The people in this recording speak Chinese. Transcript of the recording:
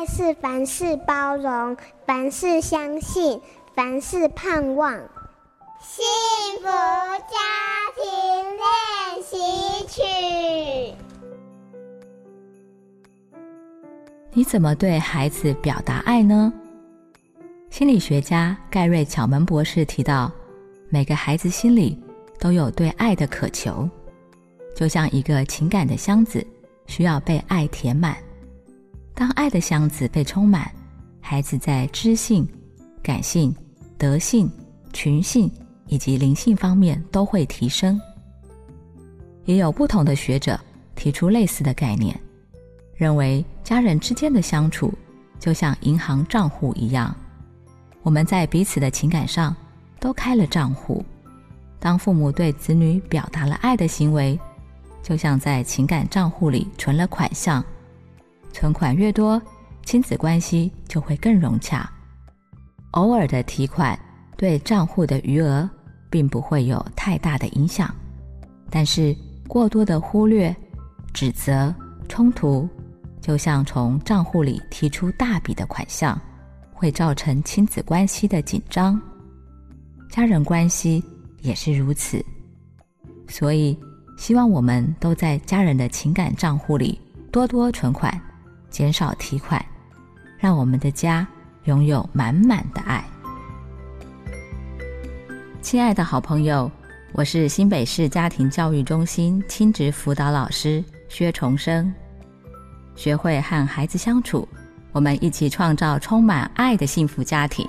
爱是凡事包容，凡事相信，凡事盼望。幸福家庭练习曲。你怎么对孩子表达爱呢？心理学家盖瑞·巧门博士提到，每个孩子心里都有对爱的渴求，就像一个情感的箱子，需要被爱填满。当爱的箱子被充满，孩子在知性、感性、德性、群性。以及灵性方面都会提升。也有不同的学者提出类似的概念，认为家人之间的相处就像银行账户一样，我们在彼此的情感上都开了账户。当父母对子女表达了爱的行为，就像在情感账户里存了款项，存款越多，亲子关系就会更融洽。偶尔的提款对账户的余额。并不会有太大的影响，但是过多的忽略、指责、冲突，就像从账户里提出大笔的款项，会造成亲子关系的紧张，家人关系也是如此。所以，希望我们都在家人的情感账户里多多存款，减少提款，让我们的家拥有满满的爱。亲爱的好朋友，我是新北市家庭教育中心亲职辅导老师薛重生。学会和孩子相处，我们一起创造充满爱的幸福家庭。